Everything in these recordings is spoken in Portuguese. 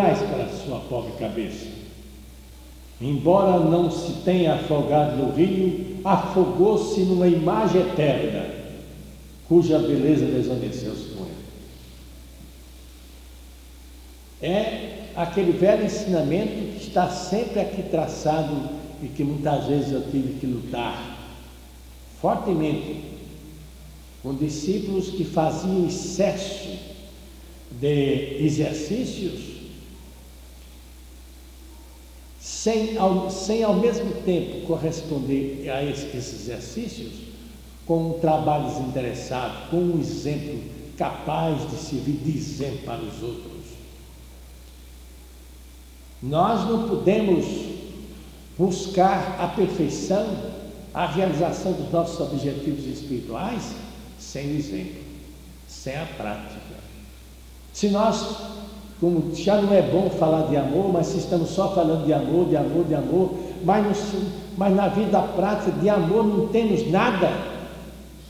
mais para sua pobre cabeça. Embora não se tenha afogado no rio, afogou-se numa imagem eterna, cuja beleza desvaneceu-se com ele. É aquele velho ensinamento que está sempre aqui traçado e que muitas vezes eu tive que lutar fortemente com discípulos que faziam excesso de exercícios sem ao, sem ao mesmo tempo corresponder a esses exercícios com um trabalho desinteressado, com um exemplo capaz de servir de exemplo para os outros. Nós não podemos buscar a perfeição, a realização dos nossos objetivos espirituais sem o exemplo, sem a prática. Se nós como já não é bom falar de amor, mas se estamos só falando de amor, de amor, de amor, mas, no, mas na vida prática de amor não temos nada,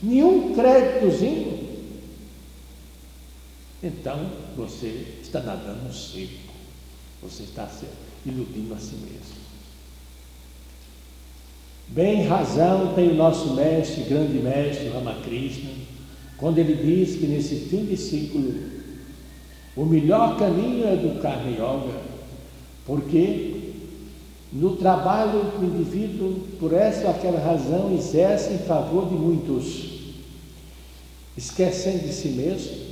nenhum créditozinho, então você está nadando no seco, você está se iludindo a si mesmo. Bem razão tem o nosso mestre, grande mestre Ramakrishna, quando ele diz que nesse fim de ciclo o melhor caminho é do Karma Yoga, porque no trabalho o indivíduo, por essa ou aquela razão, exerce em favor de muitos, esquecendo de si mesmo,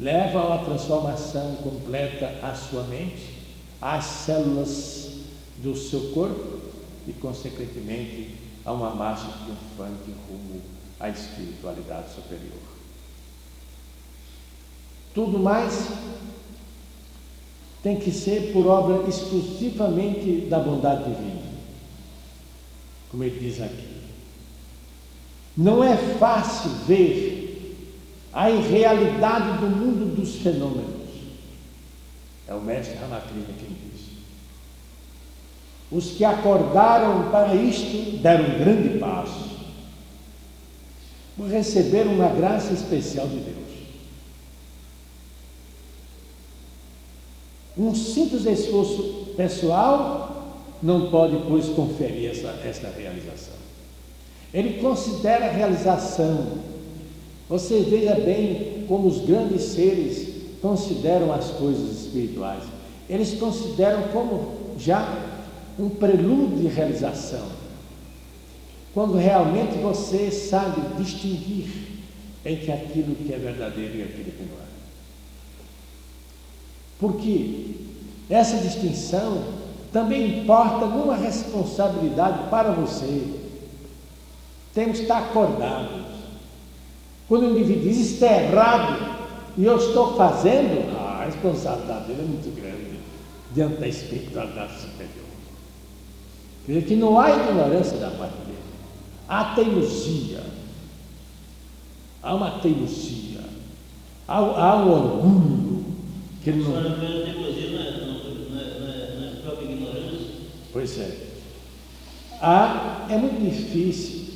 leva a transformação completa à sua mente, às células do seu corpo e, consequentemente, a uma marcha triunfante rumo à espiritualidade superior. Tudo mais tem que ser por obra exclusivamente da bondade divina. Como ele diz aqui. Não é fácil ver a irrealidade do mundo dos fenômenos. É o mestre Ramakrishna quem diz. Os que acordaram para isto deram um grande passo. Receberam uma graça especial de Deus. Um simples esforço pessoal não pode, pois, conferir essa, essa realização. Ele considera a realização. Você veja bem como os grandes seres consideram as coisas espirituais. Eles consideram como já um prelúdio de realização. Quando realmente você sabe distinguir entre aquilo que é verdadeiro e aquilo que não é. Porque essa distinção também importa numa responsabilidade para você. Temos que estar acordados. Quando o indivíduo diz está errado e eu estou fazendo, a responsabilidade dele é muito grande diante da espiritualidade superior. Quer que não há ignorância da parte dele, há teimosia, há uma teimosia, há, há um orgulho que ele não... Pois é. Ah, é muito difícil.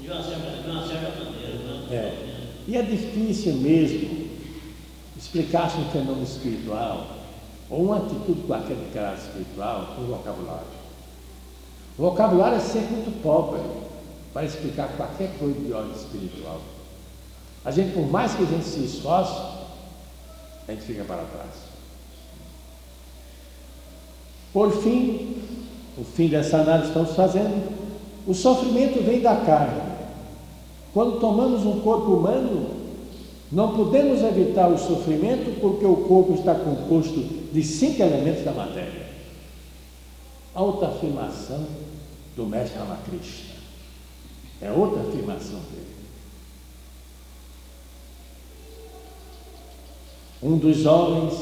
De uma certa, de uma certa maneira. Né? É. E é difícil mesmo explicar-se um fenômeno espiritual ou uma atitude qualquer de caráter espiritual com vocabulário. O vocabulário é sempre muito pobre para explicar qualquer coisa de ordem espiritual. A gente, por mais que a gente se esforce, a gente fica para trás. Por fim, o fim dessa análise que estamos fazendo, o sofrimento vem da carne. Quando tomamos um corpo humano, não podemos evitar o sofrimento porque o corpo está composto de cinco elementos da matéria. A outra afirmação do mestre Ramakrishna. É outra afirmação dele. Um dos homens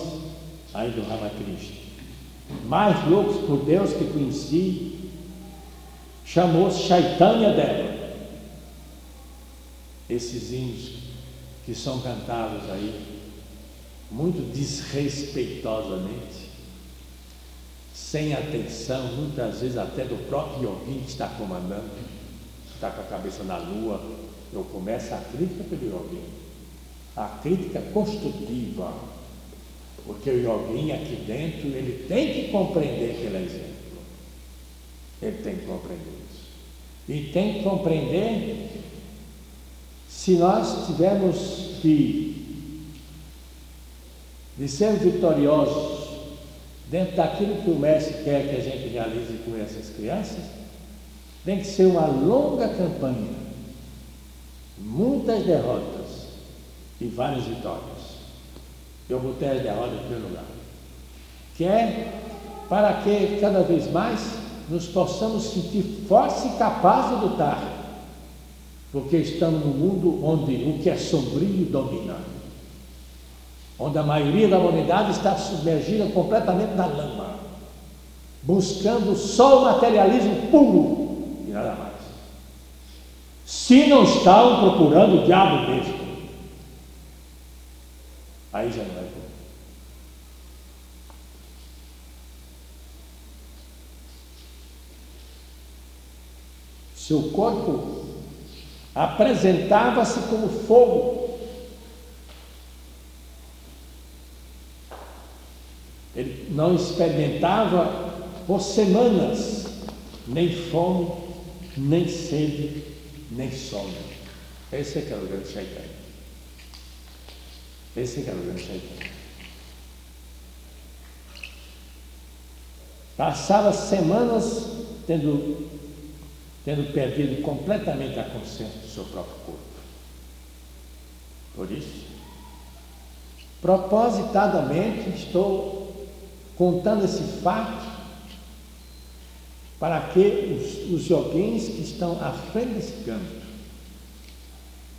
aí do Ramakrishna, mais loucos por Deus que conheci, chamou-se Chaitanya Deva. Esses hinos que são cantados aí muito desrespeitosamente, sem atenção, muitas vezes até do próprio que está comandando, está com a cabeça na lua, eu começo a crítica pelo yogi a crítica construtiva. Porque o yoguinha aqui dentro, ele tem que compreender que ele é exemplo. Ele tem que compreender isso. E tem que compreender se nós tivermos de, de ser vitoriosos dentro daquilo que o mestre quer que a gente realize com essas crianças, tem que ser uma longa campanha, muitas derrotas e várias vitórias. Eu botei as derrotas em primeiro lugar. Que é para que cada vez mais nos possamos sentir fortes e capazes de lutar. Porque estamos num mundo onde o que é sombrio domina. Onde a maioria da humanidade está submergida completamente na lama. Buscando só o materialismo puro e nada mais. Se não estavam procurando o diabo mesmo. Aí já não é bom. Seu corpo apresentava-se como fogo. Ele não experimentava por semanas nem fome, nem sede, nem sono. Esse é que é o grande Shaitana. Esse. Passava semanas tendo tendo perdido completamente a consciência do seu próprio corpo. Por isso, propositadamente estou contando esse fato para que os, os joguinhos que estão à frente desse canto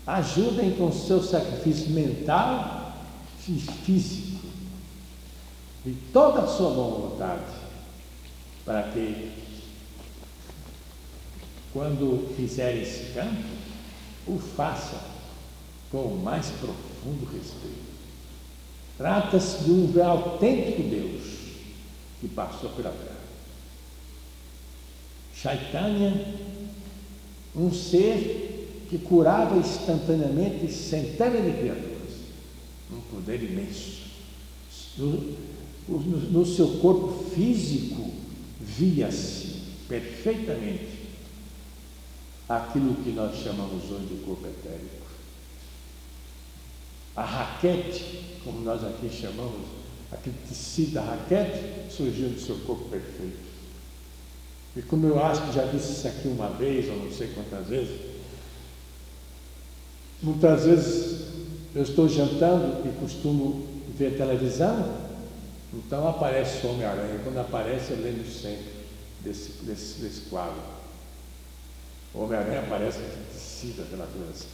ajudem com o seu sacrifício mental físico e toda a sua boa vontade para que quando fizer esse canto, o faça com o mais profundo respeito. Trata-se de um autêntico Deus que passou pela terra. Chaitanya, um ser que curava instantaneamente centenas de criaturas, um poder imenso. No, no, no seu corpo físico via-se perfeitamente aquilo que nós chamamos hoje de corpo etérico. A raquete, como nós aqui chamamos, aquele tecido da raquete, surgiu do seu corpo perfeito. E como eu acho que já disse isso aqui uma vez, ou não sei quantas vezes, muitas vezes eu estou jantando e costumo ver televisão, então aparece o Homem-Aranha. Quando aparece, eu lembro sempre desse, desse, desse quadro. O Homem-Aranha aparece que tecido aquela coisa.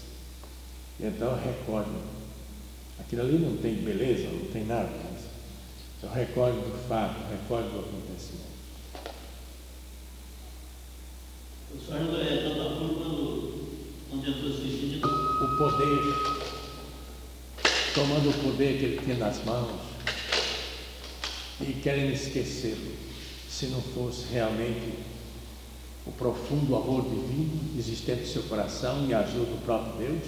Então eu recordo. Aquilo ali não tem beleza, não tem nada. Eu recordo do fato, recordo do acontecimento. O senhor é tanto apuro quando, vestir O poder, tomando o poder que ele tinha nas mãos e querendo esquecê-lo, se não fosse realmente o profundo amor divino existente em seu coração e a ajuda do próprio Deus,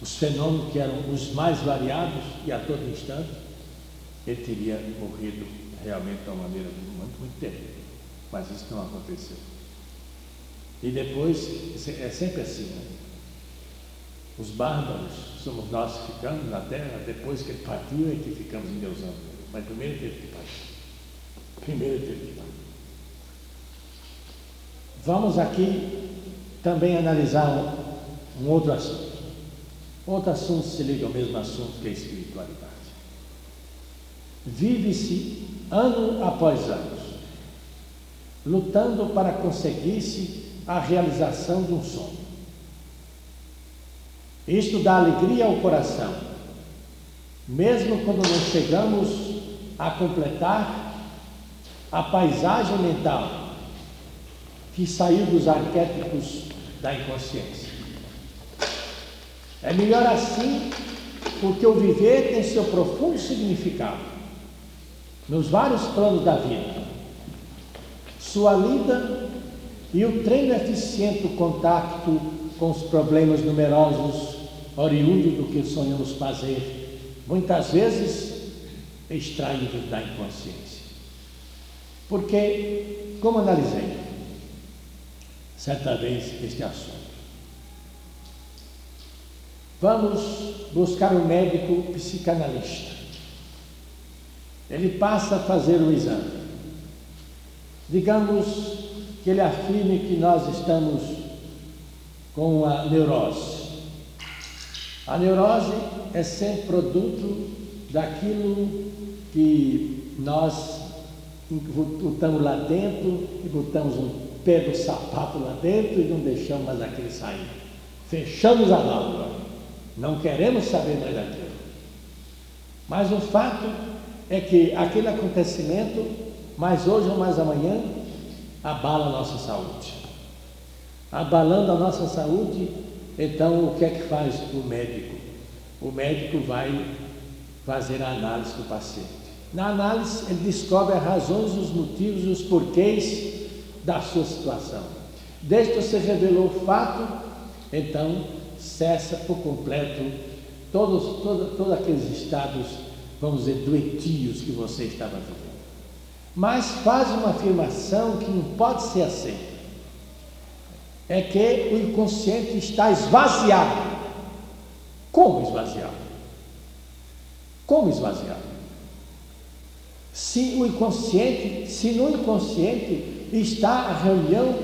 os fenômenos que eram os mais variados e a todo instante, ele teria morrido realmente de uma maneira muito, muito terrível. Mas isso não aconteceu. E depois, é sempre assim, né? Os bárbaros somos nós que ficamos na terra, depois que ele partiu é que ficamos endeusando. Mas primeiro teve que partir. Primeiro teve que partir. Vamos aqui também analisar um, um outro assunto. Outro assunto se liga ao mesmo assunto que é a espiritualidade. Vive-se ano após ano, lutando para conseguir-se a realização de um sonho. Isto dá alegria ao coração, mesmo quando não chegamos a completar a paisagem mental que saiu dos arquétipos da inconsciência. É melhor assim, porque o viver tem seu profundo significado nos vários planos da vida. Sua lida e o treino eficiente do contato com os problemas numerosos oriundos do que sonhamos fazer, muitas vezes extraídos da inconsciência. Porque, como analisei certa vez este assunto, vamos buscar um médico psicanalista. Ele passa a fazer o exame. Digamos que ele afirme que nós estamos com a neurose. A neurose é sempre produto daquilo que nós botamos lá dentro e botamos um pé do sapato lá dentro e não deixamos mais aquele sair. Fechamos a válvula. Não queremos saber mais daquilo. Mas o fato é que aquele acontecimento, mais hoje ou mais amanhã, abala a nossa saúde. Abalando a nossa saúde, então o que é que faz o médico? O médico vai fazer a análise do paciente. Na análise, ele descobre as razões, os motivos, os porquês da sua situação. Desde que você revelou o fato, então cessa por completo todos, todos, todos aqueles estados, vamos dizer, doentios que você estava vivendo. Mas faz uma afirmação que não pode ser aceita. É que o inconsciente está esvaziado. Como esvaziado? Como esvaziado? Se o inconsciente, se no inconsciente está a reunião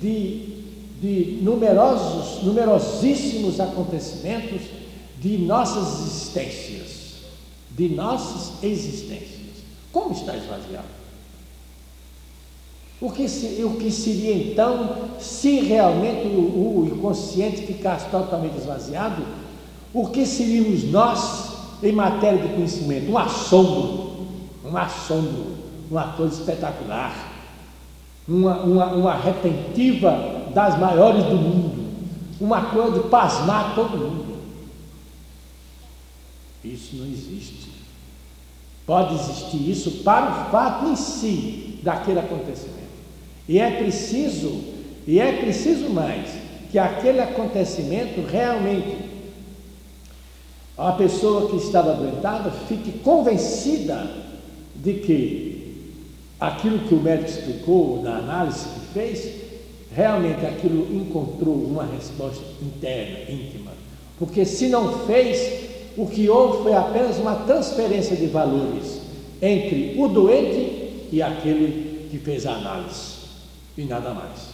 de, de numerosos, numerosíssimos acontecimentos de nossas existências, de nossas existências. Como está esvaziado? O que, o que seria então, se realmente o, o inconsciente ficasse totalmente esvaziado, o que seríamos nós em matéria de conhecimento? Um assombro um assombro, uma coisa espetacular, uma, uma, uma retentiva das maiores do mundo, uma coisa de pasmar todo mundo. Isso não existe. Pode existir isso para o fato em si daquele acontecimento. E é preciso, e é preciso mais, que aquele acontecimento realmente a pessoa que estava adoentada fique convencida de que aquilo que o médico explicou na análise que fez, realmente aquilo encontrou uma resposta interna, íntima. Porque se não fez, o que houve foi apenas uma transferência de valores entre o doente e aquele que fez a análise, e nada mais.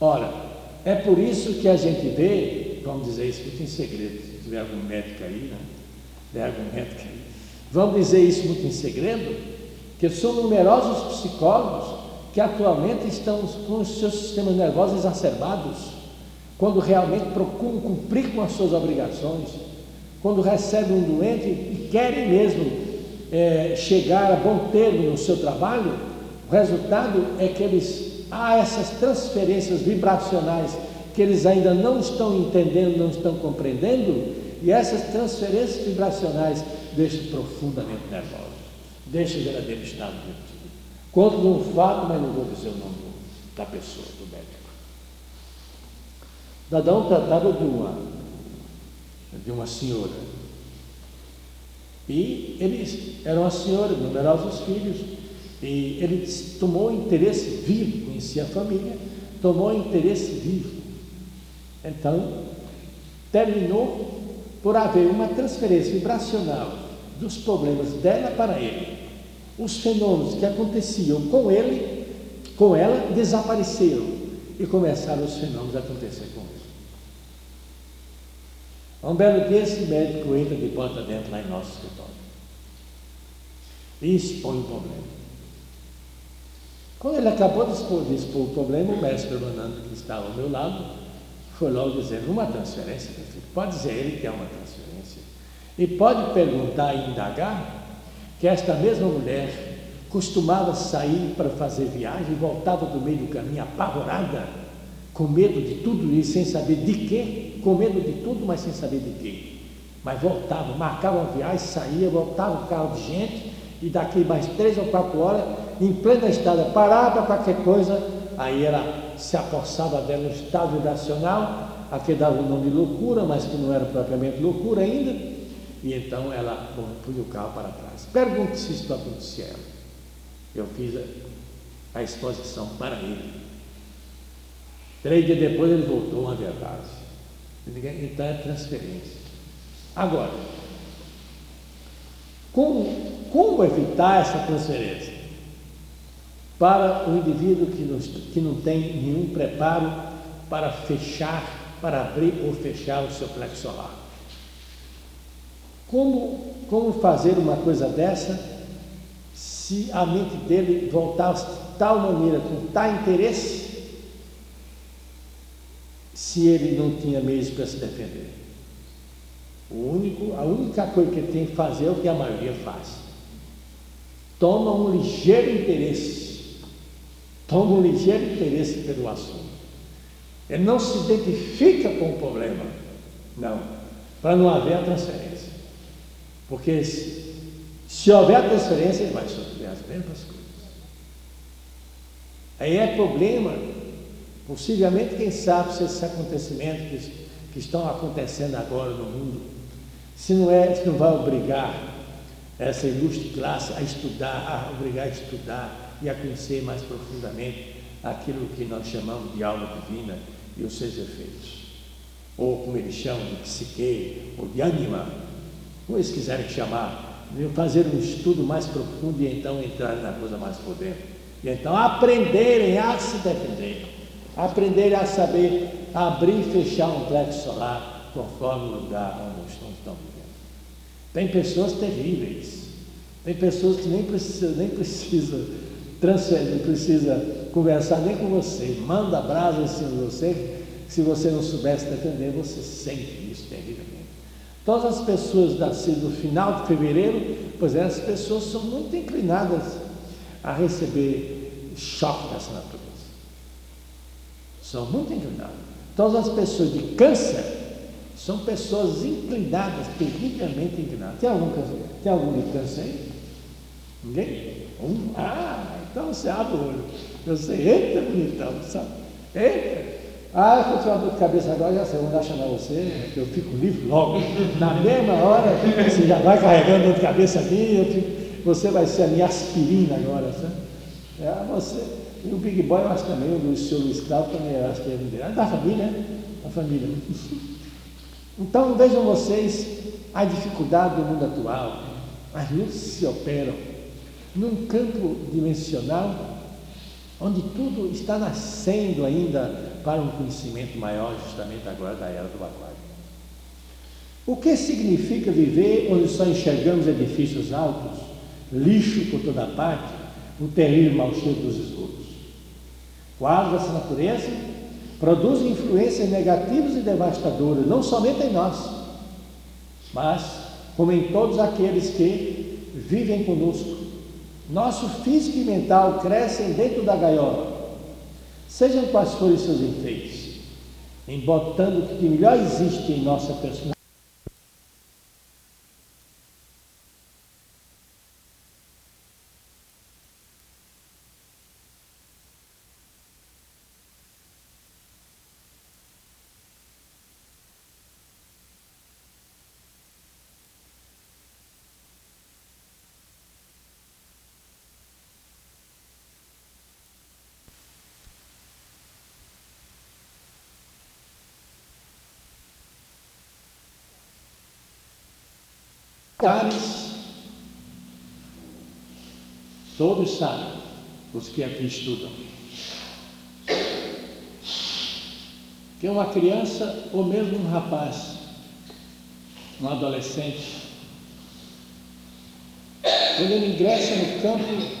Ora, é por isso que a gente vê, vamos dizer isso muito em segredo, se tiver algum médico aí, né? Tiver algum médico aí, Vamos dizer isso muito em segredo, que são numerosos psicólogos que atualmente estão com os seus sistemas nervosos exacerbados, quando realmente procuram cumprir com as suas obrigações, quando recebem um doente e querem mesmo é, chegar a bom termo no seu trabalho, o resultado é que eles há essas transferências vibracionais que eles ainda não estão entendendo, não estão compreendendo, e essas transferências vibracionais deixa profundamente nervoso, deixa verdadeiro estado de Conto de um fato, mas não vou dizer o nome da pessoa, do médico. Dadão tratava de uma, de uma senhora. E eles eram uma senhora, numerosos filhos, e ele tomou interesse vivo, conhecia a família, tomou interesse vivo. Então, terminou por haver uma transferência vibracional dos problemas dela para ele. Os fenômenos que aconteciam com ele, com ela, desapareceram e começaram os fenômenos a acontecer com ele. Um belo dia, esse médico entra de porta dentro lá em nosso escritório e expõe o problema. Quando ele acabou de expor, de expor o problema, o mestre Fernando, que estava ao meu lado, foi logo dizendo: uma transferência, pode dizer ele que é uma transferência. E pode perguntar e indagar que esta mesma mulher costumava sair para fazer viagem e voltava do meio do caminho apavorada, com medo de tudo e sem saber de quê, com medo de tudo, mas sem saber de quê. Mas voltava, marcava uma viagem, saía, voltava o carro de gente, e daqui mais três ou quatro horas, em plena estrada, parava para qualquer coisa, aí ela se apossava dela no estado vibracional, a que dava o nome de loucura, mas que não era propriamente loucura ainda, e então ela punha o carro para trás. Pergunte se isso acontecia a ela. Eu fiz a, a exposição para ele. Três dias depois ele voltou, a verdade. Então é transferência. Agora, como, como evitar essa transferência? Para o indivíduo que não, que não tem nenhum preparo para fechar, para abrir ou fechar o seu plexo solar. Como, como fazer uma coisa dessa se a mente dele voltar de tal maneira, com tal interesse, se ele não tinha meios para se defender? O único, a única coisa que ele tem que fazer é o que a maioria faz. Toma um ligeiro interesse. Toma um ligeiro interesse pelo assunto. Ele não se identifica com o problema. Não. Para não haver a transferência. Porque se, se houver a transferência, ele vai sofrer as mesmas coisas. Aí é problema, possivelmente, quem sabe, se esses acontecimentos que, que estão acontecendo agora no mundo se não é, se não vai obrigar essa ilustre classe a estudar, a obrigar a estudar e a conhecer mais profundamente aquilo que nós chamamos de alma divina e os seus efeitos. Ou como eles chamam de psique, ou de anima, como eles quiserem chamar, fazer um estudo mais profundo e então entrar na coisa mais por. E então aprenderem a se defender, aprenderem a saber abrir e fechar um plexo solar, conforme o lugar onde estão, vivendo. Tem pessoas terríveis, tem pessoas que nem precisa, nem precisa transferir, não precisa conversar nem com você, manda brasa em cima de você, se você não soubesse defender, você sente isso terrivelmente. Todas as pessoas nascidas no final de fevereiro, pois é, as pessoas são muito inclinadas a receber choque dessa natureza. São muito inclinadas. Todas as pessoas de câncer são pessoas inclinadas, terrivelmente inclinadas. Tem algum? Tem algum de câncer aí? Ninguém? Um? Ah, então você abre o olho. Eu sei, eita bonitão, sabe? Eita! Ah, eu tiver uma dor de cabeça agora, já sei, vou dar chamar você, eu fico livre logo. Na mesma hora, você já vai carregando dor de cabeça aqui, fico, você vai ser a minha aspirina agora, sabe? É, você, e o Big Boy, eu acho também, o senhor Luiz Cláudio também, eu acho que é da família, né? Da família. Então vejam vocês a dificuldade do mundo atual. As luzes se operam num campo dimensional onde tudo está nascendo ainda para um conhecimento maior, justamente agora da era do aquário. O que significa viver onde só enxergamos edifícios altos, lixo por toda parte, o terrível mau cheiro dos esgotos? Quadros dessa natureza produz influências negativas e devastadoras, não somente em nós, mas como em todos aqueles que vivem conosco. Nosso físico e mental crescem dentro da gaiola, sejam quais forem seus efeitos, embotando o que melhor existe em nossa personalidade Todos sabem, os que aqui estudam, que uma criança ou mesmo um rapaz, um adolescente, quando ele ingressa no campo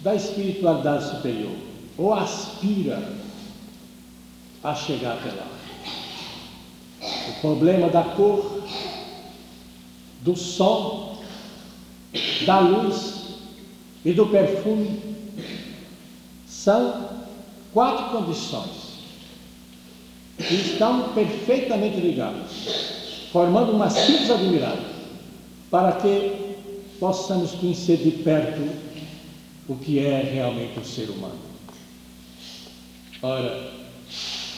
da espiritualidade superior, ou aspira a chegar até lá. O problema da cor do som, da luz e do perfume são quatro condições que estão perfeitamente ligadas, formando uma síntese admirável para que possamos conhecer de perto o que é realmente o ser humano. Ora,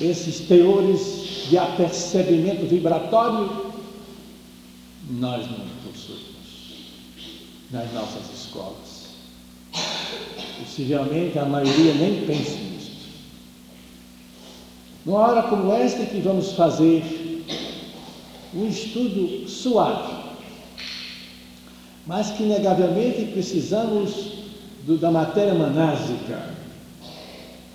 esses teores de apercebimento vibratório nós não possuímos nas nossas escolas. Possivelmente a maioria nem pensa nisso. Numa hora como esta que vamos fazer um estudo suave, mas que inegavelmente precisamos do, da matéria manásica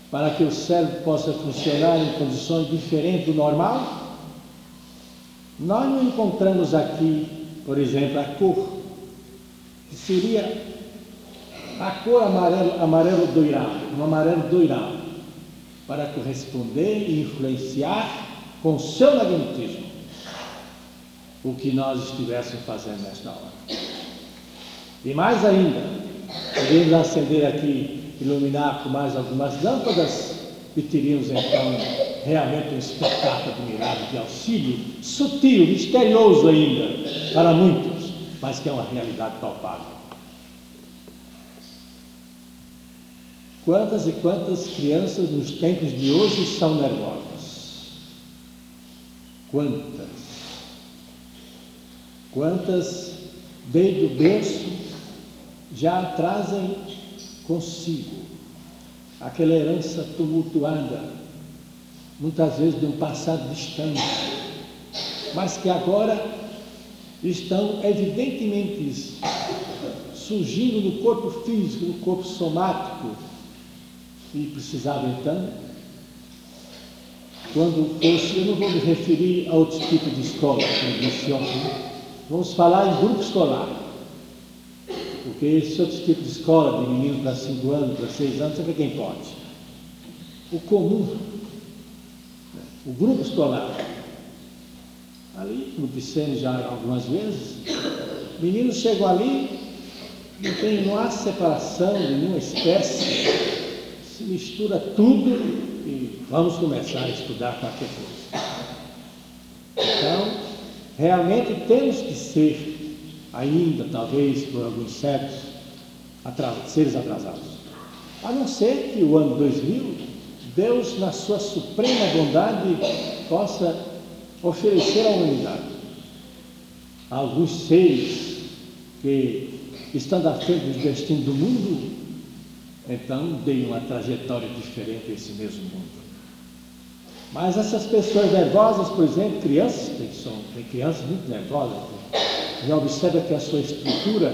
para que o cérebro possa funcionar em condições diferentes do normal, nós não encontramos aqui, por exemplo, a cor, que seria a cor amarelo, amarelo doirado, um amarelo doirado, para corresponder e influenciar com seu magnetismo o que nós estivéssemos fazendo nesta hora. E mais ainda, podemos acender aqui, iluminar com mais algumas lâmpadas e teríamos então realmente um espetáculo admirável de auxílio, sutil, misterioso ainda, para muitos, mas que é uma realidade palpável. Quantas e quantas crianças nos tempos de hoje são nervosas? Quantas? Quantas, desde o berço, já trazem consigo aquela herança tumultuada, muitas vezes de um passado distante, mas que agora estão evidentemente surgindo no corpo físico, no corpo somático, e precisava então, quando fosse, eu não vou me referir a outro tipo de escola, como disse ontem, vamos falar em grupo escolar. Porque esse outro tipo de escola, de menino para 5 anos, para 6 anos, sabe quem pode. O comum, o grupo escolar. Ali, como dissemos já algumas vezes, meninos chegam ali, não, tem, não há separação de nenhuma espécie, se mistura tudo e vamos começar a estudar qualquer coisa. Então, realmente temos que ser ainda, talvez por alguns séculos, seres atrasados. A não ser que o ano 2000, Deus, na sua suprema bondade, possa oferecer à humanidade alguns seres que, estando à frente dos destinos do mundo, então deem uma trajetória diferente a esse mesmo mundo. Mas essas pessoas nervosas, por exemplo, crianças, tem, são, tem crianças muito nervosas, já observa que a sua estrutura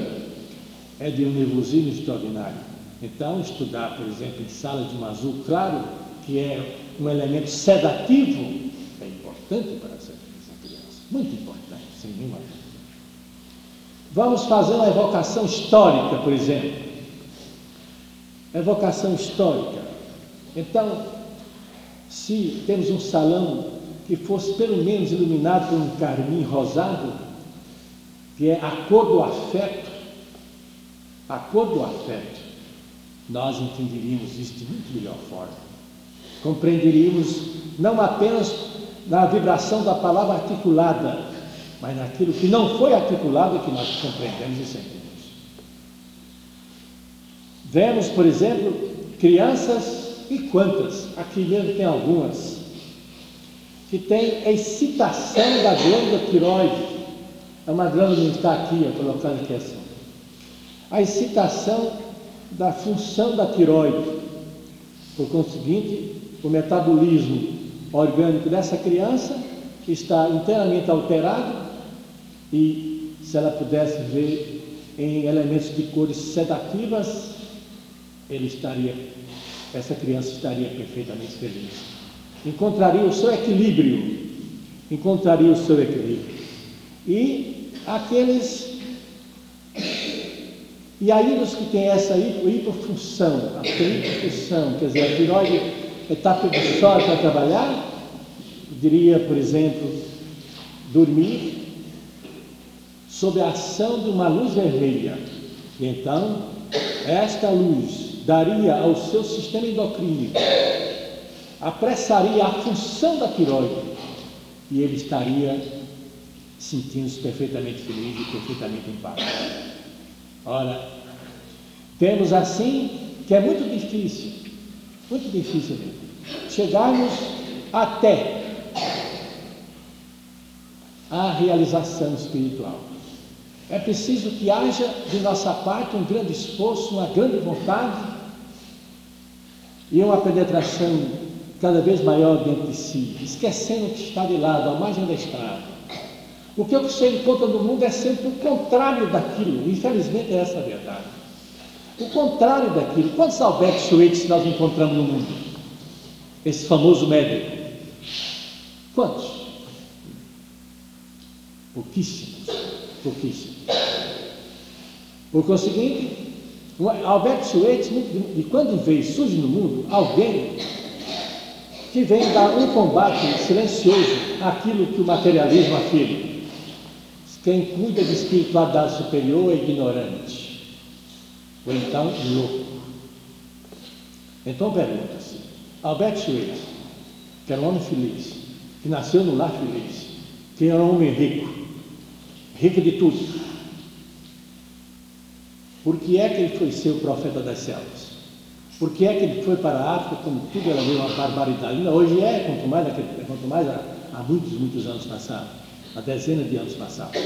é de um nervosismo extraordinário. Então, estudar, por exemplo, em sala de um azul claro, que é um elemento sedativo, é importante para essa criança. Muito importante, sem nenhuma dúvida. Vamos fazer uma evocação histórica, por exemplo. Evocação histórica. Então, se temos um salão que fosse pelo menos iluminado por um carmim rosado, que é a cor do afeto, a cor do afeto, nós entenderíamos isso de muito melhor forma. Compreenderíamos não apenas na vibração da palavra articulada, mas naquilo que não foi articulado que nós compreendemos e sentimos. Vemos, por exemplo, crianças e quantas, aqui mesmo tem algumas, que têm excitação da glândula tiroide, é uma glândula que está aqui, ó, colocando aqui assim. A excitação da função da tiroide. Por conseguinte, o metabolismo orgânico dessa criança está inteiramente alterado e se ela pudesse ver em elementos de cores sedativas, ele estaria, essa criança estaria perfeitamente feliz. Encontraria o seu equilíbrio, encontraria o seu equilíbrio. E aqueles. E aí os que têm essa hipofunção, a hipofunção, quer dizer, a tiroide está preguiçosa para trabalhar, diria, por exemplo, dormir sob a ação de uma luz vermelha. E então, esta luz daria ao seu sistema endocrínico, apressaria a função da tiroide e ele estaria sentindo-se perfeitamente feliz e perfeitamente em paz. Ora, temos assim que é muito difícil, muito difícil chegarmos até à realização espiritual. É preciso que haja de nossa parte um grande esforço, uma grande vontade e uma penetração cada vez maior dentro de si, esquecendo que está de lado, à margem da estrada. O que você encontra no mundo é sempre o contrário daquilo, infelizmente é essa a verdade. O contrário daquilo. Quantos Albert Schweitzer nós encontramos no mundo? Esse famoso médico. Quantos? Pouquíssimos. Pouquíssimos. Por conseguinte, Albert Schweitzer, de quando em vez surge no mundo alguém que vem dar um combate silencioso àquilo que o materialismo afirma. Quem cuida de espiritualidade superior é ignorante, ou então louco. Então pergunta-se: Albert Schweitzer, que era um homem feliz, que nasceu no lar feliz, que era um homem rico, rico de tudo, por que é que ele foi ser o profeta das selvas? Por que é que ele foi para a África como tudo era uma barbaridade? Ainda hoje é, quanto mais, quanto mais há, há muitos, muitos anos passados, há dezenas de anos passados.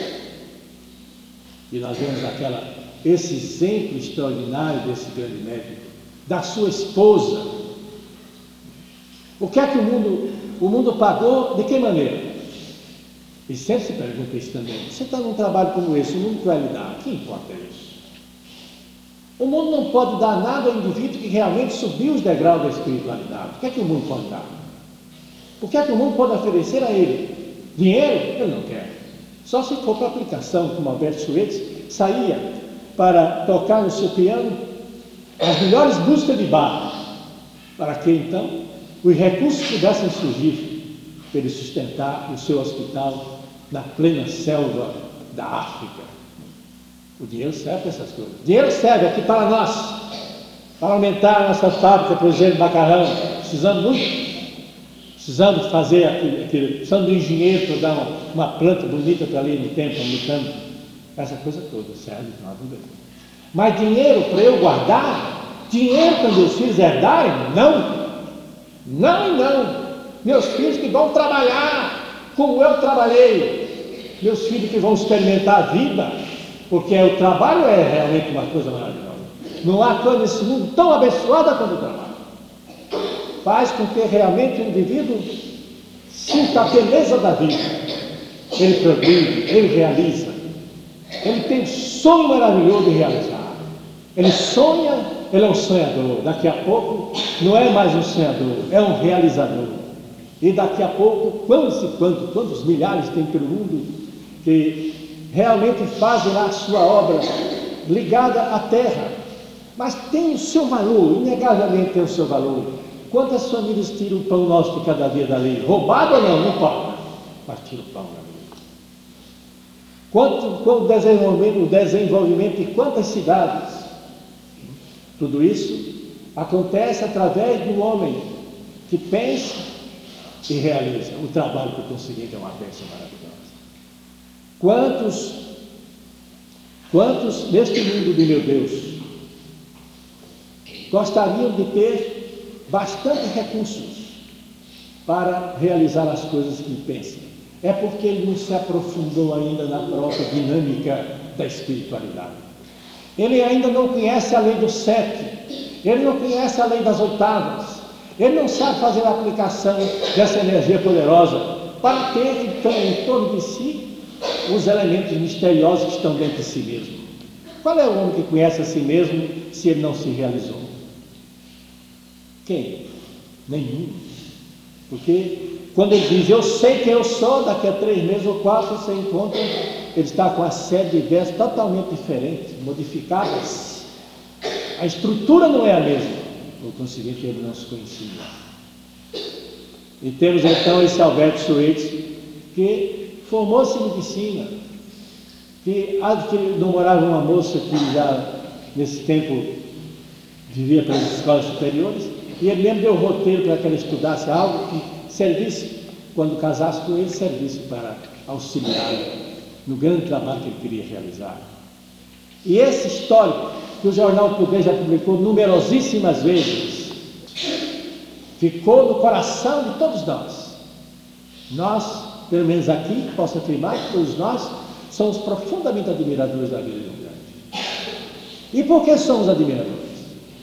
E nós vemos aquela, esse exemplo extraordinário desse grande médico, da sua esposa. O que é que o mundo, o mundo pagou? De que maneira? E sempre se pergunta isso também. Você está num trabalho como esse, o mundo vai lhe dar? Que importa isso? O mundo não pode dar nada ao indivíduo que realmente subiu os degraus da espiritualidade. O que é que o mundo pode dar? O que é que o mundo pode oferecer a ele? Dinheiro? Ele não quer. Só se for para aplicação, como Alberto Schweitzer saía para tocar no seu piano as melhores músicas de Bach, para que então os recursos pudessem surgir para ele sustentar o seu hospital na plena selva da África. O dinheiro serve para essas coisas. O dinheiro serve aqui para nós, para aumentar a nossa fábrica, por exemplo, macarrão. Precisamos muito. Precisamos fazer aquilo precisamos de um engenheiro para dar uma, uma planta bonita para ali no templo, no campo. Essa coisa toda serve. Mas dinheiro para eu guardar, dinheiro para meus filhos herdarem, não. Não não. Meus filhos que vão trabalhar como eu trabalhei. Meus filhos que vão experimentar a vida porque o trabalho é realmente uma coisa maravilhosa. Não há coisa nesse mundo tão abençoada quanto o trabalho. Faz com que realmente o indivíduo sinta a beleza da vida. Ele progride, ele realiza. Ele tem um sonho maravilhoso de realizar. Ele sonha, ele é um sonhador. Daqui a pouco não é mais um sonhador, é um realizador. E daqui a pouco, quantos e quantos, quantos milhares tem pelo mundo que realmente fazem a sua obra ligada à terra, mas tem o seu valor, inegavelmente tem o seu valor. Quantas famílias tiram o pão nosso de cada dia dali? Roubado ou não? Não pode. Mas tira o pão dali. Quanto, quanto desenvolvimento, o desenvolvimento de quantas cidades? Tudo isso acontece através do homem que pensa e realiza. O trabalho que eu consegui é uma bênção maravilhosa. Quantos, quantos neste mundo de meu Deus gostariam de ter bastante recursos para realizar as coisas que pensam? É porque ele não se aprofundou ainda na própria dinâmica da espiritualidade. Ele ainda não conhece a lei do sete, ele não conhece a lei das oitavas, ele não sabe fazer a aplicação dessa energia poderosa para ter então em torno de si os elementos misteriosos que estão dentro de si mesmo. Qual é o homem que conhece a si mesmo se ele não se realizou? Quem? Nenhum. Porque quando ele diz eu sei quem eu sou, daqui a três meses ou quatro você encontra, ele está com a série de ideias totalmente diferentes, modificadas. A estrutura não é a mesma. Por conseguinte, ele não se conhecia. E temos então esse Alberto Schweitzer, que formou-se em medicina, que, namorava uma moça que já nesse tempo vivia pelas escolas superiores, e ele mesmo deu roteiro para que ela estudasse algo que servisse, quando casasse com ele, servisse para auxiliar no grande trabalho que ele queria realizar. E esse histórico, que o Jornal Poder já publicou numerosíssimas vezes, ficou no coração de todos nós. Nós pelo menos aqui, posso afirmar que todos nós somos profundamente admiradores da vida de um grande. E por que somos admiradores?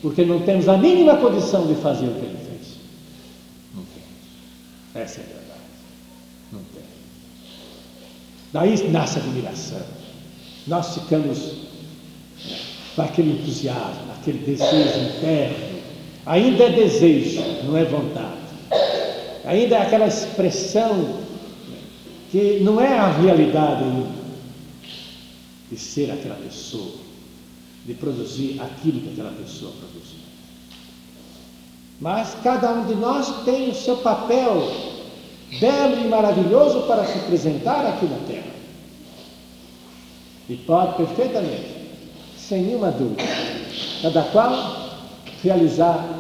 Porque não temos a mínima condição de fazer o que ele. Essa é a verdade. Não temos. Daí nasce a admiração. Nós ficamos com aquele entusiasmo, aquele desejo interno. Ainda é desejo, não é vontade. Ainda é aquela expressão que não é a realidade de ser aquela pessoa, de produzir aquilo que aquela pessoa produziu. Mas cada um de nós tem o seu papel belo e maravilhoso para se apresentar aqui na Terra. E pode perfeitamente, sem nenhuma dúvida, cada qual realizar